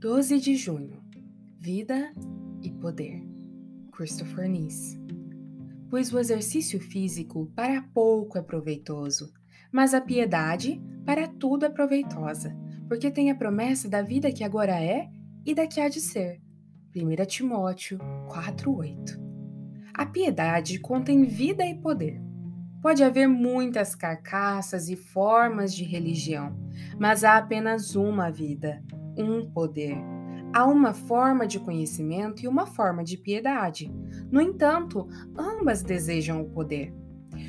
12 de junho Vida e Poder Christopher Nice Pois o exercício físico para pouco é proveitoso, mas a piedade para tudo é proveitosa, porque tem a promessa da vida que agora é e da que há de ser. 1 Timóteo 4:8 A piedade contém vida e poder. Pode haver muitas carcaças e formas de religião, mas há apenas uma vida, um poder. Há uma forma de conhecimento e uma forma de piedade. No entanto, ambas desejam o poder.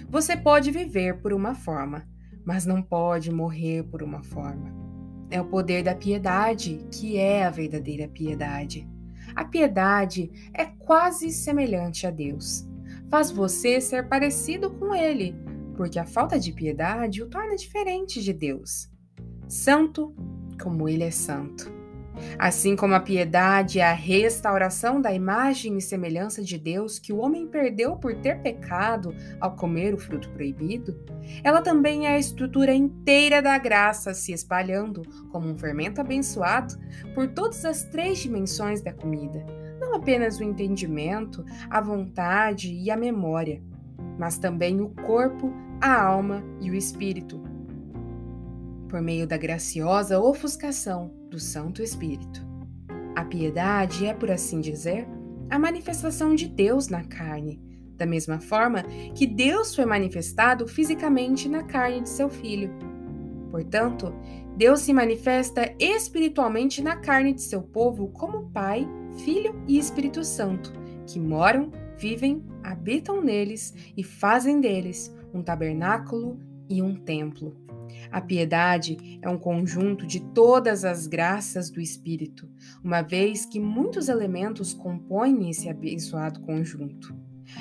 Você pode viver por uma forma, mas não pode morrer por uma forma. É o poder da piedade que é a verdadeira piedade. A piedade é quase semelhante a Deus. Faz você ser parecido com Ele, porque a falta de piedade o torna diferente de Deus. Santo como Ele é santo. Assim como a piedade é a restauração da imagem e semelhança de Deus que o homem perdeu por ter pecado ao comer o fruto proibido, ela também é a estrutura inteira da graça se espalhando como um fermento abençoado por todas as três dimensões da comida, não apenas o entendimento, a vontade e a memória, mas também o corpo, a alma e o espírito por meio da graciosa ofuscação do Santo Espírito. A piedade é, por assim dizer, a manifestação de Deus na carne, da mesma forma que Deus foi manifestado fisicamente na carne de seu Filho. Portanto, Deus se manifesta espiritualmente na carne de seu povo como Pai, Filho e Espírito Santo, que moram, vivem, habitam neles e fazem deles um tabernáculo e um templo. A piedade é um conjunto de todas as graças do Espírito, uma vez que muitos elementos compõem esse abençoado conjunto.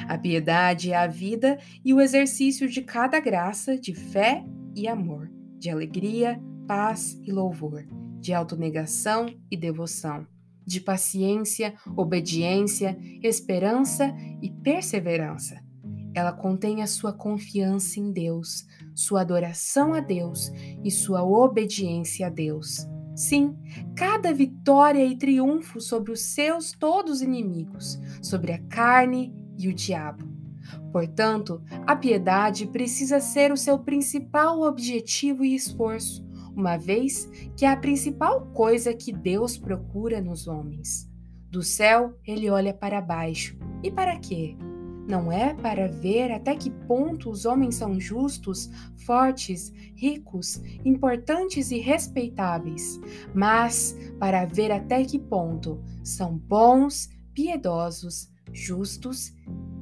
A piedade é a vida e o exercício de cada graça de fé e amor, de alegria, paz e louvor, de autonegação e devoção, de paciência, obediência, esperança e perseverança ela contém a sua confiança em Deus, sua adoração a Deus e sua obediência a Deus. Sim, cada vitória e triunfo sobre os seus todos inimigos, sobre a carne e o diabo. Portanto, a piedade precisa ser o seu principal objetivo e esforço, uma vez que é a principal coisa que Deus procura nos homens. Do céu, ele olha para baixo. E para quê? Não é para ver até que ponto os homens são justos, fortes, ricos, importantes e respeitáveis, mas para ver até que ponto são bons, piedosos, justos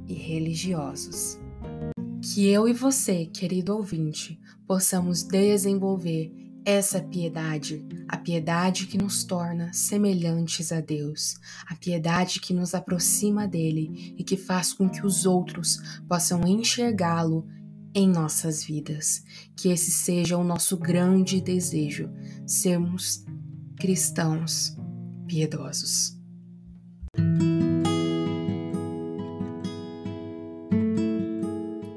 e religiosos. Que eu e você, querido ouvinte, possamos desenvolver essa piedade, a piedade que nos torna semelhantes a Deus, a piedade que nos aproxima dele e que faz com que os outros possam enxergá-lo em nossas vidas. Que esse seja o nosso grande desejo, sermos cristãos piedosos.